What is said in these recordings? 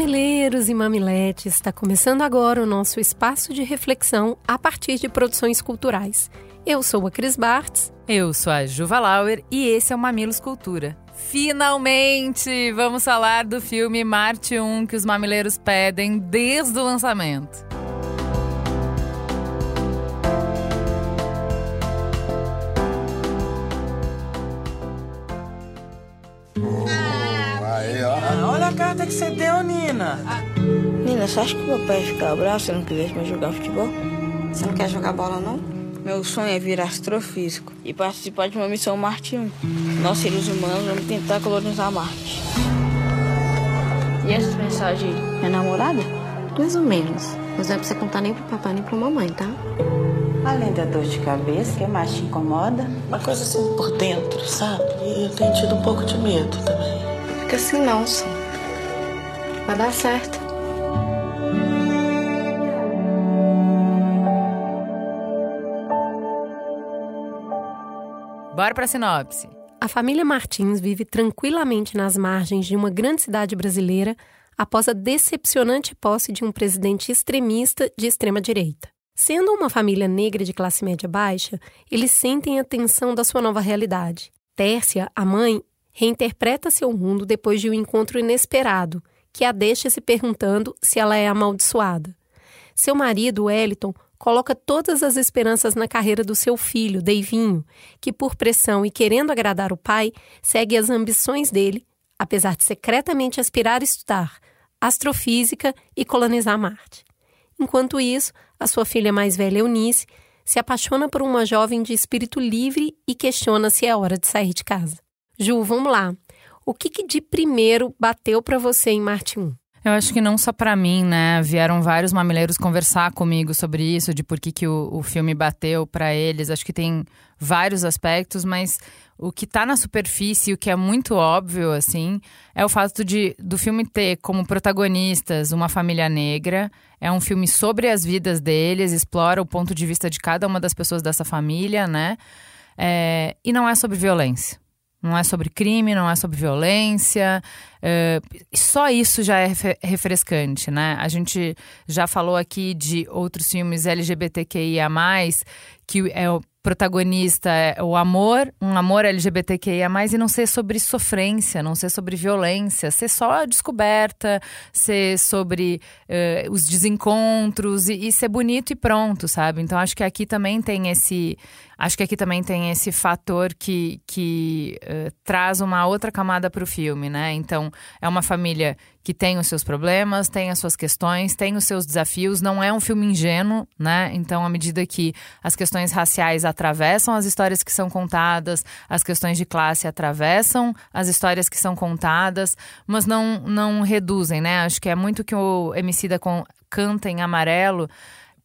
Mamileiros e mamiletes, está começando agora o nosso espaço de reflexão a partir de produções culturais. Eu sou a Cris Bartz. Eu sou a Juva Lauer e esse é o Mamilos Cultura. Finalmente! Vamos falar do filme Marte 1 que os mamileiros pedem desde o lançamento. Carta que você deu, Nina? Nina, você acha que meu pai ia ficar bravo se eu não quisesse mais jogar futebol? Você não quer jogar bola, não? Meu sonho é virar astrofísico e participar de uma missão Marte 1. Nós, seres humanos, vamos tentar colonizar Marte. E essa mensagem é namorada? Mais ou menos. Mas não é pra você contar nem pro papai nem pra mamãe, tá? Além da dor de cabeça, que mais te incomoda? Uma coisa assim por dentro, sabe? E eu tenho tido um pouco de medo também. Fica assim não, sim. Vai dar certo. Bora para a sinopse. A família Martins vive tranquilamente nas margens de uma grande cidade brasileira após a decepcionante posse de um presidente extremista de extrema direita. Sendo uma família negra de classe média baixa, eles sentem a tensão da sua nova realidade. Tércia, a mãe, reinterpreta seu mundo depois de um encontro inesperado que a deixa se perguntando se ela é amaldiçoada. Seu marido, Wellington, coloca todas as esperanças na carreira do seu filho, Deivinho, que, por pressão e querendo agradar o pai, segue as ambições dele, apesar de secretamente aspirar a estudar astrofísica e colonizar Marte. Enquanto isso, a sua filha mais velha, Eunice, se apaixona por uma jovem de espírito livre e questiona se é hora de sair de casa. Ju, vamos lá. O que, que de primeiro bateu para você em Marte 1? Eu acho que não só para mim, né? Vieram vários mamileiros conversar comigo sobre isso, de por que, que o, o filme bateu para eles. Acho que tem vários aspectos, mas o que tá na superfície, o que é muito óbvio, assim, é o fato de do filme ter como protagonistas uma família negra. É um filme sobre as vidas deles, explora o ponto de vista de cada uma das pessoas dessa família, né? É, e não é sobre violência. Não é sobre crime, não é sobre violência. Uh, só isso já é refrescante, né? A gente já falou aqui de outros filmes LGBTQIA, que é o protagonista é o amor, um amor LGBTQIA, e não ser sobre sofrência, não ser sobre violência, ser só a descoberta, ser sobre uh, os desencontros e, e, ser bonito e pronto, sabe? Então acho que aqui também tem esse. Acho que aqui também tem esse fator que, que uh, traz uma outra camada para o filme, né? Então, é uma família que tem os seus problemas, tem as suas questões, tem os seus desafios. Não é um filme ingênuo, né? Então, à medida que as questões raciais atravessam as histórias que são contadas, as questões de classe atravessam as histórias que são contadas, mas não, não reduzem, né? Acho que é muito que o Emicida com, canta em amarelo.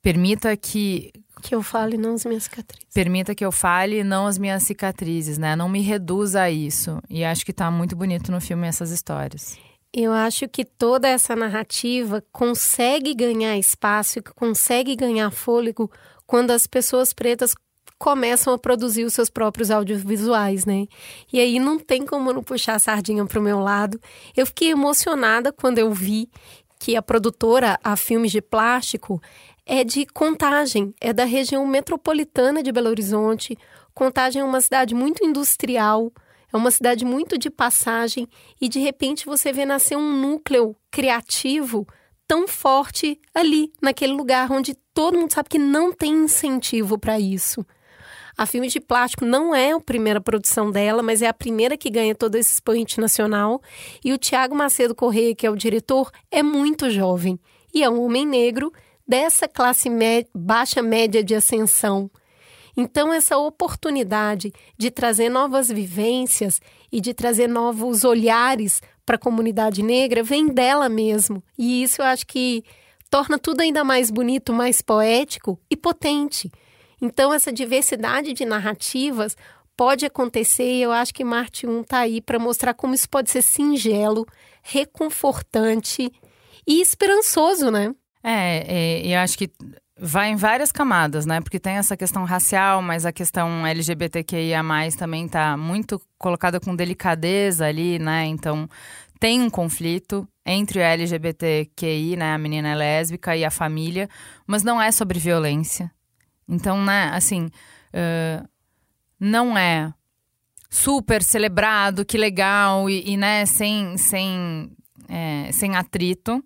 Permita que que eu fale, não as minhas cicatrizes. Permita que eu fale, não as minhas cicatrizes, né? Não me reduza a isso. E acho que tá muito bonito no filme essas histórias. Eu acho que toda essa narrativa consegue ganhar espaço consegue ganhar fôlego quando as pessoas pretas começam a produzir os seus próprios audiovisuais, né? E aí não tem como não puxar a sardinha para o meu lado. Eu fiquei emocionada quando eu vi que a produtora, a Filmes de Plástico, é de Contagem, é da região metropolitana de Belo Horizonte. Contagem é uma cidade muito industrial, é uma cidade muito de passagem e de repente você vê nascer um núcleo criativo tão forte ali, naquele lugar onde todo mundo sabe que não tem incentivo para isso. A Filme de Plástico não é a primeira produção dela, mas é a primeira que ganha todo esse expoente nacional. E o Tiago Macedo Correia, que é o diretor, é muito jovem e é um homem negro dessa classe baixa média de ascensão. Então, essa oportunidade de trazer novas vivências e de trazer novos olhares para a comunidade negra vem dela mesmo. E isso eu acho que torna tudo ainda mais bonito, mais poético e potente. Então, essa diversidade de narrativas pode acontecer e eu acho que Marte 1 está aí para mostrar como isso pode ser singelo, reconfortante e esperançoso, né? É, é eu acho que vai em várias camadas, né? Porque tem essa questão racial, mas a questão LGBTQIA+, também está muito colocada com delicadeza ali, né? Então, tem um conflito entre o LGBTQI, né? A menina é lésbica e a família, mas não é sobre violência. Então, né, assim, uh, não é super celebrado, que legal, e, e né, sem, sem, é, sem atrito,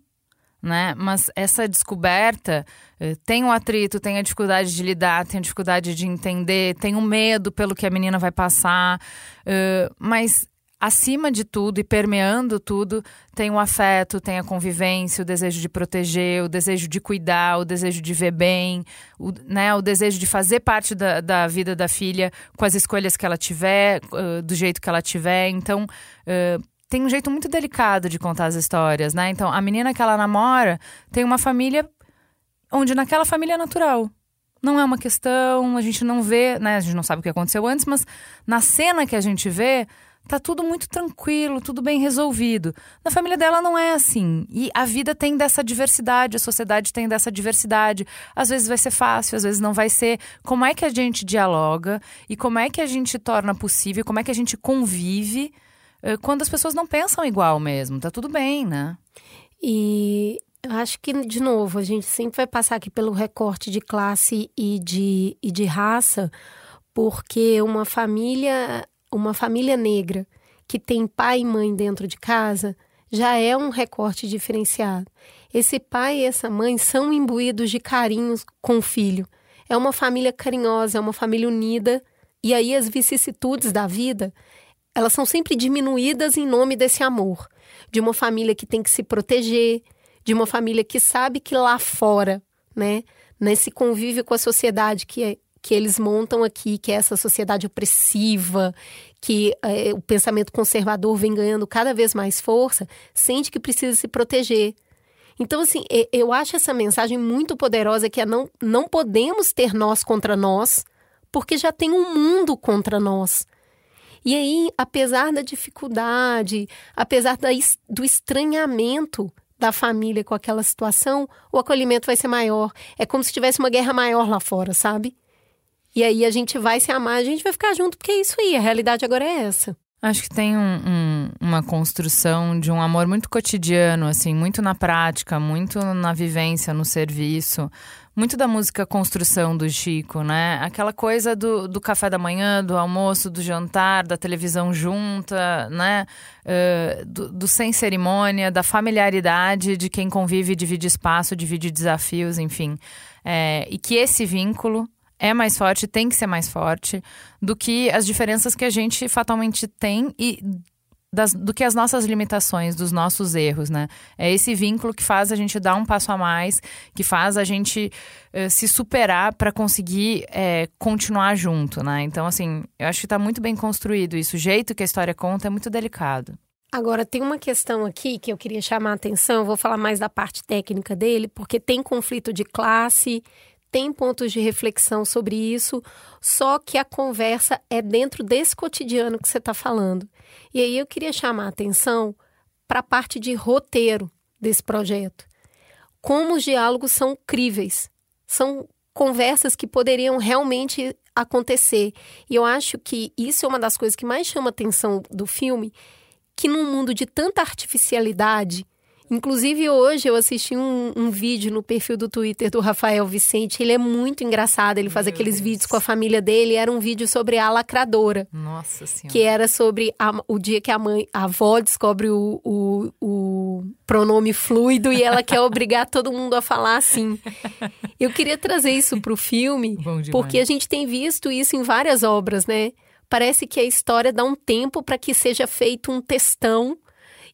né? Mas essa descoberta uh, tem o atrito, tem a dificuldade de lidar, tem a dificuldade de entender, tem o medo pelo que a menina vai passar, uh, mas acima de tudo e permeando tudo, tem o afeto, tem a convivência, o desejo de proteger, o desejo de cuidar, o desejo de ver bem, o, né, o desejo de fazer parte da, da vida da filha com as escolhas que ela tiver, uh, do jeito que ela tiver. Então, tem um jeito muito delicado de contar as histórias, né? Então, a menina que ela namora tem uma família onde naquela família é natural. Não é uma questão, a gente não vê, né? A gente não sabe o que aconteceu antes, mas na cena que a gente vê, tá tudo muito tranquilo, tudo bem resolvido. Na família dela não é assim. E a vida tem dessa diversidade, a sociedade tem dessa diversidade. Às vezes vai ser fácil, às vezes não vai ser. Como é que a gente dialoga e como é que a gente torna possível, como é que a gente convive quando as pessoas não pensam igual mesmo? Tá tudo bem, né? E eu acho que, de novo, a gente sempre vai passar aqui pelo recorte de classe e de, e de raça, porque uma família uma família negra que tem pai e mãe dentro de casa já é um recorte diferenciado. Esse pai e essa mãe são imbuídos de carinhos com o filho. É uma família carinhosa, é uma família unida. E aí as vicissitudes da vida, elas são sempre diminuídas em nome desse amor. De uma família que tem que se proteger, de uma família que sabe que lá fora, né, nesse convívio com a sociedade que é que eles montam aqui, que é essa sociedade opressiva, que é, o pensamento conservador vem ganhando cada vez mais força, sente que precisa se proteger. Então, assim, eu acho essa mensagem muito poderosa que é não, não podemos ter nós contra nós, porque já tem um mundo contra nós. E aí, apesar da dificuldade, apesar da, do estranhamento da família com aquela situação, o acolhimento vai ser maior. É como se tivesse uma guerra maior lá fora, sabe? E aí a gente vai se amar, a gente vai ficar junto, porque é isso aí, a realidade agora é essa. Acho que tem um, um, uma construção de um amor muito cotidiano, assim, muito na prática, muito na vivência, no serviço. Muito da música construção do Chico, né? Aquela coisa do, do café da manhã, do almoço, do jantar, da televisão junta, né? Uh, do, do, sem cerimônia, da familiaridade de quem convive, divide espaço, divide desafios, enfim. É, e que esse vínculo é mais forte, tem que ser mais forte do que as diferenças que a gente fatalmente tem e das, do que as nossas limitações, dos nossos erros, né? É esse vínculo que faz a gente dar um passo a mais, que faz a gente uh, se superar para conseguir uh, continuar junto, né? Então, assim, eu acho que está muito bem construído isso. O jeito que a história conta é muito delicado. Agora, tem uma questão aqui que eu queria chamar a atenção, eu vou falar mais da parte técnica dele, porque tem conflito de classe, tem pontos de reflexão sobre isso, só que a conversa é dentro desse cotidiano que você está falando. E aí eu queria chamar a atenção para a parte de roteiro desse projeto. Como os diálogos são críveis, são conversas que poderiam realmente acontecer. E eu acho que isso é uma das coisas que mais chama a atenção do filme, que num mundo de tanta artificialidade, Inclusive, hoje eu assisti um, um, vídeo no perfil do Twitter do Rafael Vicente. Ele é muito engraçado. Ele faz Meu aqueles Deus. vídeos com a família dele. Era um vídeo sobre a lacradora. Nossa Senhora. Que era sobre a, o dia que a mãe, a avó descobre o, o, o pronome fluido e ela quer obrigar todo mundo a falar assim. Eu queria trazer isso para o filme, porque a gente tem visto isso em várias obras, né? Parece que a história dá um tempo para que seja feito um textão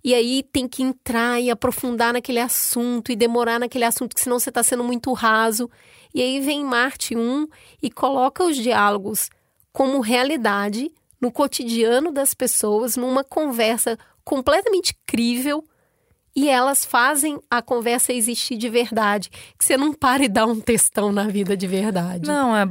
e aí tem que entrar e aprofundar naquele assunto e demorar naquele assunto, que senão você está sendo muito raso. E aí vem Marte 1 e coloca os diálogos como realidade no cotidiano das pessoas, numa conversa completamente crível e elas fazem a conversa existir de verdade. Que você não pare e dá um textão na vida de verdade. Não, é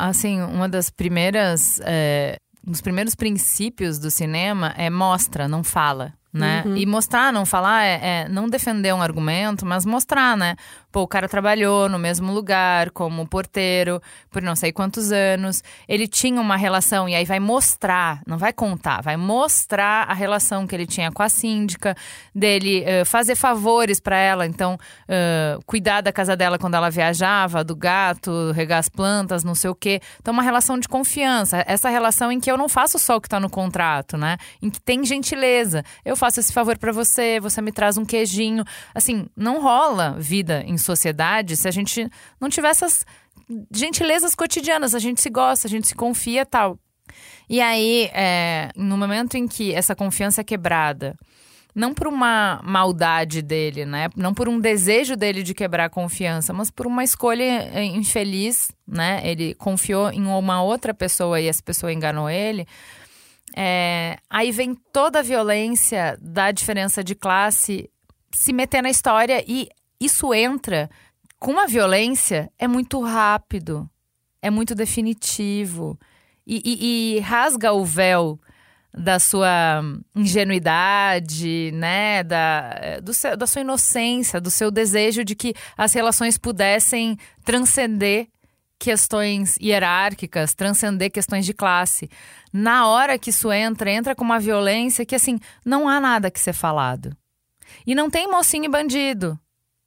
assim, uma das primeiras. É, um dos primeiros princípios do cinema é mostra, não fala. Né? Uhum. E mostrar, não falar, é, é não defender um argumento, mas mostrar, né? Pô, o cara trabalhou no mesmo lugar como porteiro por não sei quantos anos. Ele tinha uma relação, e aí vai mostrar, não vai contar, vai mostrar a relação que ele tinha com a síndica, dele uh, fazer favores para ela, então uh, cuidar da casa dela quando ela viajava, do gato, regar as plantas, não sei o quê. Então, uma relação de confiança. Essa relação em que eu não faço só o que tá no contrato, né? Em que tem gentileza. Eu faço esse favor para você, você me traz um queijinho. Assim, não rola vida em sociedade se a gente não tiver essas gentilezas cotidianas. A gente se gosta, a gente se confia tal. E aí, é, no momento em que essa confiança é quebrada, não por uma maldade dele, né? Não por um desejo dele de quebrar a confiança, mas por uma escolha é, infeliz, né? Ele confiou em uma outra pessoa e essa pessoa enganou ele. É, aí vem toda a violência da diferença de classe se meter na história e isso entra com uma violência, é muito rápido, é muito definitivo e, e, e rasga o véu da sua ingenuidade, né, da, seu, da sua inocência, do seu desejo de que as relações pudessem transcender questões hierárquicas, transcender questões de classe. Na hora que isso entra, entra com uma violência que assim, não há nada que ser falado. E não tem mocinho e bandido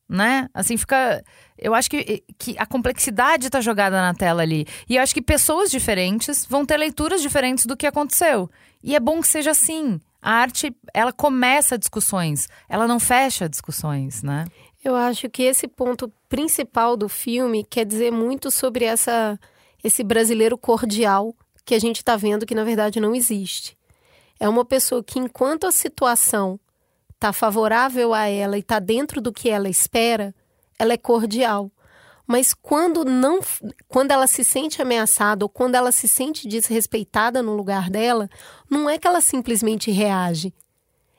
né? Assim fica. Eu acho que, que a complexidade está jogada na tela ali. E eu acho que pessoas diferentes vão ter leituras diferentes do que aconteceu. E é bom que seja assim. A arte, ela começa discussões, ela não fecha discussões, né? Eu acho que esse ponto principal do filme quer dizer muito sobre essa, esse brasileiro cordial que a gente está vendo que na verdade não existe. É uma pessoa que, enquanto a situação está favorável a ela e está dentro do que ela espera, ela é cordial. Mas quando não, quando ela se sente ameaçada ou quando ela se sente desrespeitada no lugar dela, não é que ela simplesmente reage,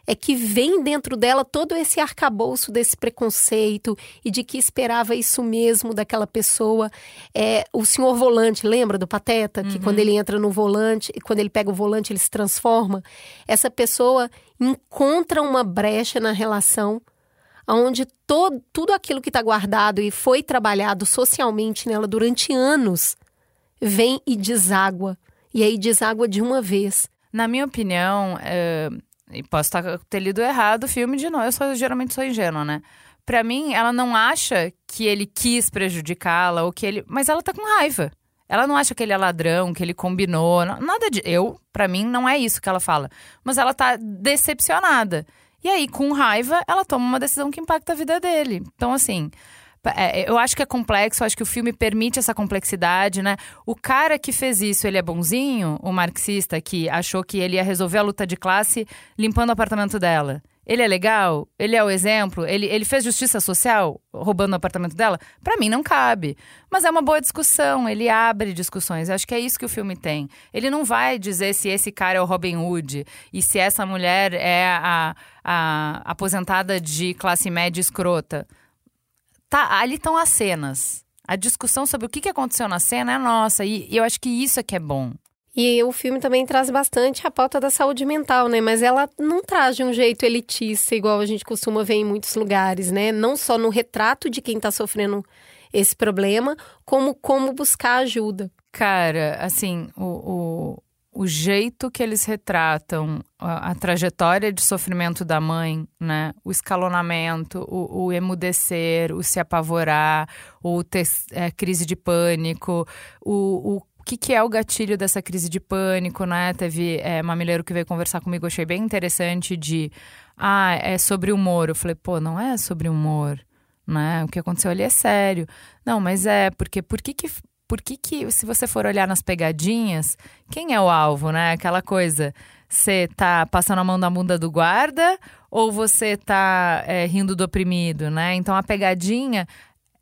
é que vem dentro dela todo esse arcabouço desse preconceito e de que esperava isso mesmo daquela pessoa. É, o senhor volante, lembra do Pateta? Que uhum. quando ele entra no volante, quando ele pega o volante, ele se transforma. Essa pessoa encontra uma brecha na relação onde todo, tudo aquilo que está guardado e foi trabalhado socialmente nela durante anos vem e deságua. E aí deságua de uma vez. Na minha opinião, é, e posso ter lido errado o filme de novo. Eu sou, geralmente sou ingênua, né? Pra mim, ela não acha que ele quis prejudicá-la ou que ele. Mas ela tá com raiva. Ela não acha que ele é ladrão, que ele combinou. Nada de. Eu, para mim, não é isso que ela fala. Mas ela tá decepcionada. E aí, com raiva, ela toma uma decisão que impacta a vida dele. Então, assim. É, eu acho que é complexo, acho que o filme permite essa complexidade, né? O cara que fez isso, ele é bonzinho, o marxista que achou que ele ia resolver a luta de classe limpando o apartamento dela. Ele é legal? Ele é o exemplo? Ele, ele fez justiça social roubando o apartamento dela? Para mim não cabe. Mas é uma boa discussão, ele abre discussões. Eu acho que é isso que o filme tem. Ele não vai dizer se esse cara é o Robin Hood e se essa mulher é a, a aposentada de classe média escrota tá, ali estão as cenas. A discussão sobre o que aconteceu na cena é nossa. E, e eu acho que isso é que é bom. E o filme também traz bastante a pauta da saúde mental, né? Mas ela não traz de um jeito elitista, igual a gente costuma ver em muitos lugares, né? Não só no retrato de quem está sofrendo esse problema, como como buscar ajuda. Cara, assim, o, o jeito que eles retratam a, a, trajetória de sofrimento da mãe, né? O escalonamento, o, o emudecer, o se apavorar, o ter é, crise de pânico, o, o que, que é o gatilho dessa crise de pânico, né? Teve é, mamileiro que veio conversar comigo, achei bem interessante de ah, é sobre humor. Eu falei, pô, não é sobre humor, né? O que aconteceu ali é sério. Não, mas é, porque por que, que por que, que, se você for olhar nas pegadinhas, quem é o alvo, né? Aquela coisa, você tá passando a mão na bunda do guarda ou você tá é, rindo do oprimido, né? Então a pegadinha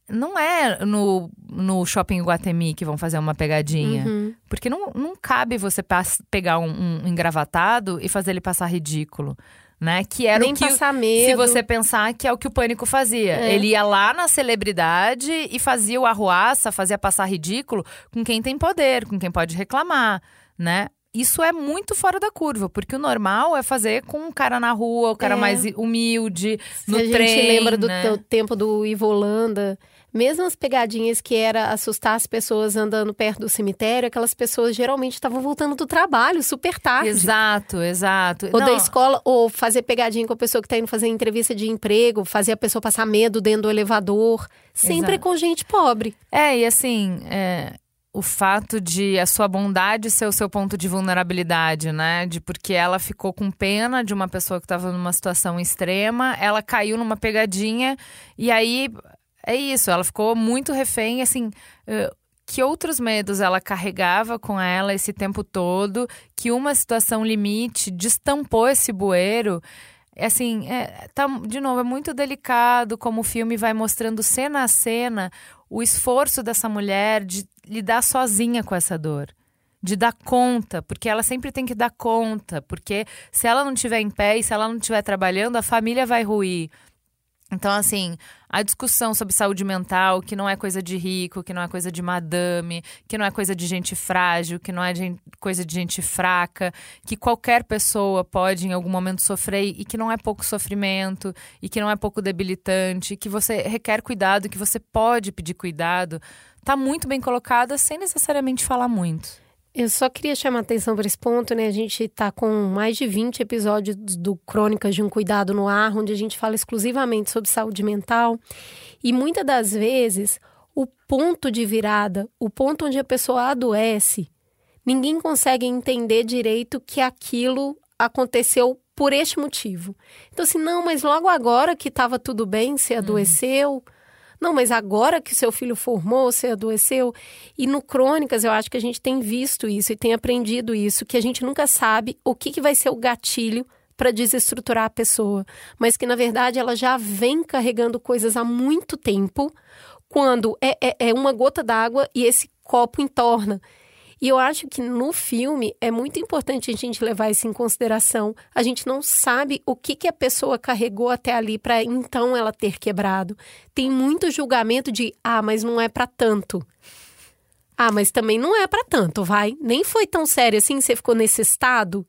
não é no, no shopping Guatemi que vão fazer uma pegadinha. Uhum. Porque não, não cabe você pegar um, um engravatado e fazer ele passar ridículo. Né? Que era Nem o que passar medo. se você pensar que é o que o pânico fazia. É. Ele ia lá na celebridade e fazia o arruaça, fazia passar ridículo com quem tem poder, com quem pode reclamar, né? Isso é muito fora da curva, porque o normal é fazer com um cara na rua, o cara É. mais humilde, Se no a gente trem, lembra do né? tempo do Ivo Holanda, mesmo as pegadinhas que era assustar as pessoas andando perto do cemitério, aquelas pessoas geralmente estavam voltando do trabalho super tarde. Exato, exato. Ou Não, da escola, ou fazer pegadinha com a pessoa que está indo fazer entrevista de emprego, fazer a pessoa passar medo dentro do elevador. Sempre Exato. com gente pobre. É, e assim, é, o fato de a sua bondade ser o seu ponto de vulnerabilidade, né? De porque ela ficou com pena de uma pessoa que estava numa situação extrema, ela caiu numa pegadinha e aí é isso, ela ficou muito refém, assim. eh, que outros medos ela carregava com ela esse tempo todo, que uma situação limite destampou esse bueiro. É Assim, é, tá, de novo, é muito delicado como o filme vai mostrando cena a cena o esforço dessa mulher de lidar sozinha com essa dor. De dar conta, porque ela sempre tem que dar conta, porque se ela não estiver em pé e se ela não estiver trabalhando, a família vai ruir. Então, assim, a discussão sobre saúde mental, que não é coisa de rico, que não é coisa de madame, que não é coisa de gente frágil, que não é gen- coisa de gente fraca, que qualquer pessoa pode em algum momento sofrer e que não é pouco sofrimento, e que não é pouco debilitante, que você requer cuidado, que você pode pedir cuidado, tá muito bem colocada sem necessariamente falar muito. Eu só queria chamar atenção para esse ponto, né? A gente está com mais de 20 episódios do Crônicas de um Cuidado no Ar, onde a gente fala exclusivamente sobre saúde mental. E muitas das vezes, o ponto de virada, o ponto onde a pessoa adoece, ninguém consegue entender direito que aquilo aconteceu por este motivo. Então, assim, não, mas logo agora que estava tudo bem, você adoeceu. Não, mas agora que seu filho formou, você adoeceu. E no Crônicas, eu acho que a gente tem visto isso e tem aprendido isso, que a gente nunca sabe o que, que vai ser o gatilho para desestruturar a pessoa, mas que na verdade ela já vem carregando coisas há muito tempo, quando é, é, é uma gota d'água e esse copo entorna. E eu acho que no filme é muito importante a gente levar isso em consideração. A gente não sabe o que, que a pessoa carregou até ali para então ela ter quebrado. Tem muito julgamento de, ah, mas não é para tanto. Ah, mas também não é para tanto, vai. Nem foi tão sério assim, você ficou nesse estado.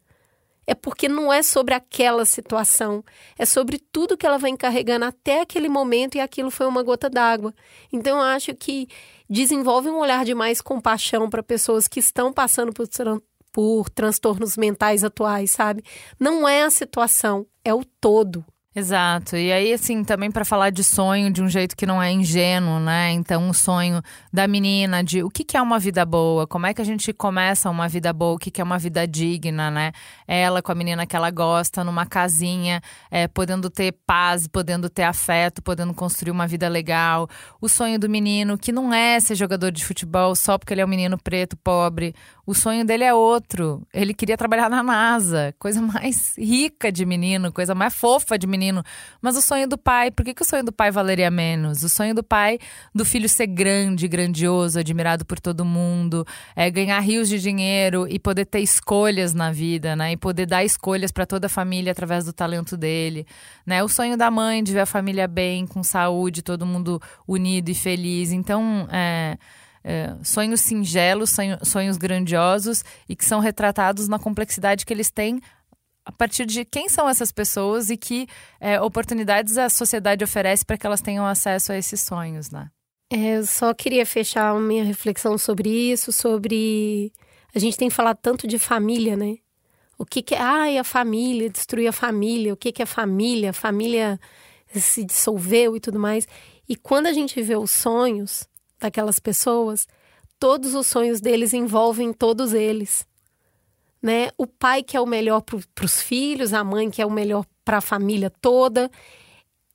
É porque não é sobre aquela situação, é sobre tudo que ela vem carregando até aquele momento e aquilo foi uma gota d'água. Então eu acho que desenvolve um olhar de mais compaixão para pessoas que estão passando por, tran por transtornos mentais atuais, sabe? Não é a situação, é o todo. Exato. E aí, assim, também para falar de sonho de um jeito que não é ingênuo, né? Então, o sonho da menina de o que, que é uma vida boa, como é que a gente começa uma vida boa, o que, que é uma vida digna, né? Ela com a menina que ela gosta, numa casinha, é, podendo ter paz, podendo ter afeto, podendo construir uma vida legal. O sonho do menino que não é ser jogador de futebol só porque ele é um menino preto, pobre. O sonho dele é outro. Ele queria trabalhar na NASA, coisa mais rica de menino, coisa mais fofa de menino. Mas o sonho do pai, por que, que o sonho do pai valeria menos? O sonho do pai do filho ser grande, grandioso, admirado por todo mundo, é ganhar rios de dinheiro e poder ter escolhas na vida, né? E poder dar escolhas para toda a família através do talento dele, né? O sonho da mãe de ver a família bem, com saúde, todo mundo unido e feliz. Então, é, é, sonhos singelos, sonho- sonhos grandiosos e que são retratados na complexidade que eles têm a partir de quem são essas pessoas e que é, oportunidades a sociedade oferece para que elas tenham acesso a esses sonhos, né? É, eu só queria fechar a minha reflexão sobre isso, sobre. A gente tem falado tanto de família, né? O que, que é. Ai, a família, destruir a família, o que, que é família? A família se dissolveu e tudo mais. E quando a gente vê os sonhos daquelas pessoas, todos os sonhos deles envolvem todos eles. Né? O pai que é o melhor para os filhos, a mãe que é o melhor para a família toda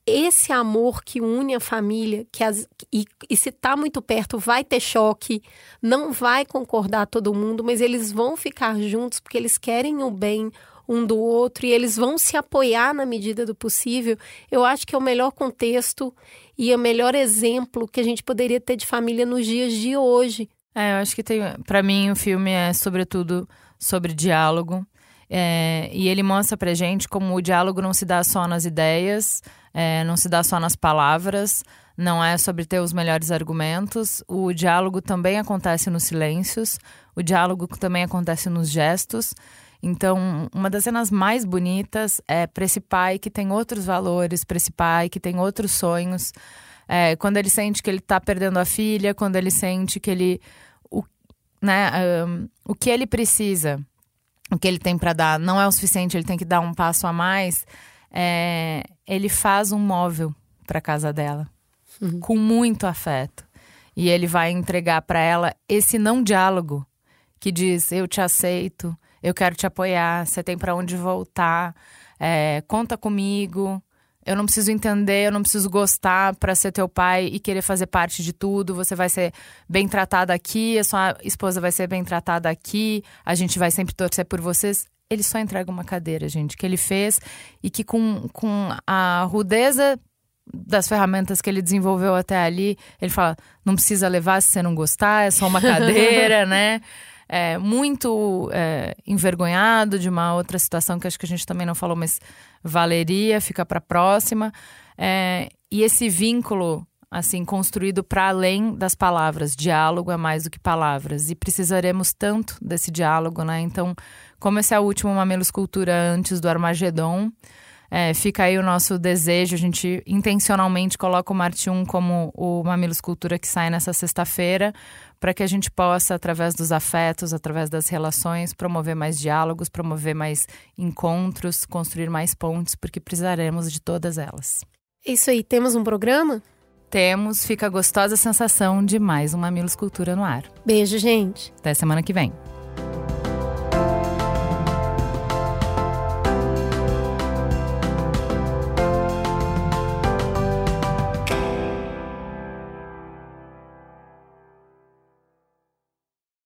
esse amor que une a família, que as, e, e se está muito perto vai ter choque, não vai concordar todo mundo, mas eles vão ficar juntos porque eles querem o bem um do outro e eles vão se apoiar na medida do possível. Eu acho que é o melhor contexto e o melhor exemplo que a gente poderia ter de família nos dias de hoje. É, eu acho que tem. Para mim, o filme é sobretudo sobre diálogo. É, e ele mostra pra gente como o diálogo não se dá só nas ideias, é, não se dá só nas palavras, não é sobre ter os melhores argumentos. O diálogo também acontece nos silêncios, o diálogo também acontece nos gestos. Então, uma das cenas mais bonitas é para esse pai que tem outros valores, para esse pai que tem outros sonhos. É, quando ele sente que ele está perdendo a filha, quando ele sente que ele. O, né, um, o que ele precisa, o que ele tem para dar, não é o suficiente, ele tem que dar um passo a mais. É, ele faz um móvel para casa dela, uhum. com muito afeto. E ele vai entregar para ela esse não diálogo que diz: Eu te aceito, eu quero te apoiar, você tem para onde voltar, é, conta comigo. Eu não preciso entender, eu não preciso gostar para ser teu pai e querer fazer parte de tudo. Você vai ser bem tratada aqui, a sua esposa vai ser bem tratada aqui, a gente vai sempre torcer por vocês. Ele só entrega uma cadeira, gente, que ele fez e que com, com a rudeza das ferramentas que ele desenvolveu até ali, ele fala: não precisa levar se você não gostar, é só uma cadeira, né? É, muito é, envergonhado de uma outra situação que acho que a gente também não falou, mas valeria, fica para próxima. É, e esse vínculo assim construído para além das palavras. Diálogo é mais do que palavras e precisaremos tanto desse diálogo, né? Então, como esse é o último Mamelo Escultura antes do Armagedon, é, fica aí o nosso desejo. A gente intencionalmente coloca o Marte 1 como o Mamilo Escultura que sai nessa sexta-feira, para que a gente possa, através dos afetos, através das relações, promover mais diálogos, promover mais encontros, construir mais pontes, porque precisaremos de todas elas. Isso aí, temos um programa? Temos, fica a gostosa sensação de mais um Mamilo Escultura no ar. Beijo, gente. Até semana que vem.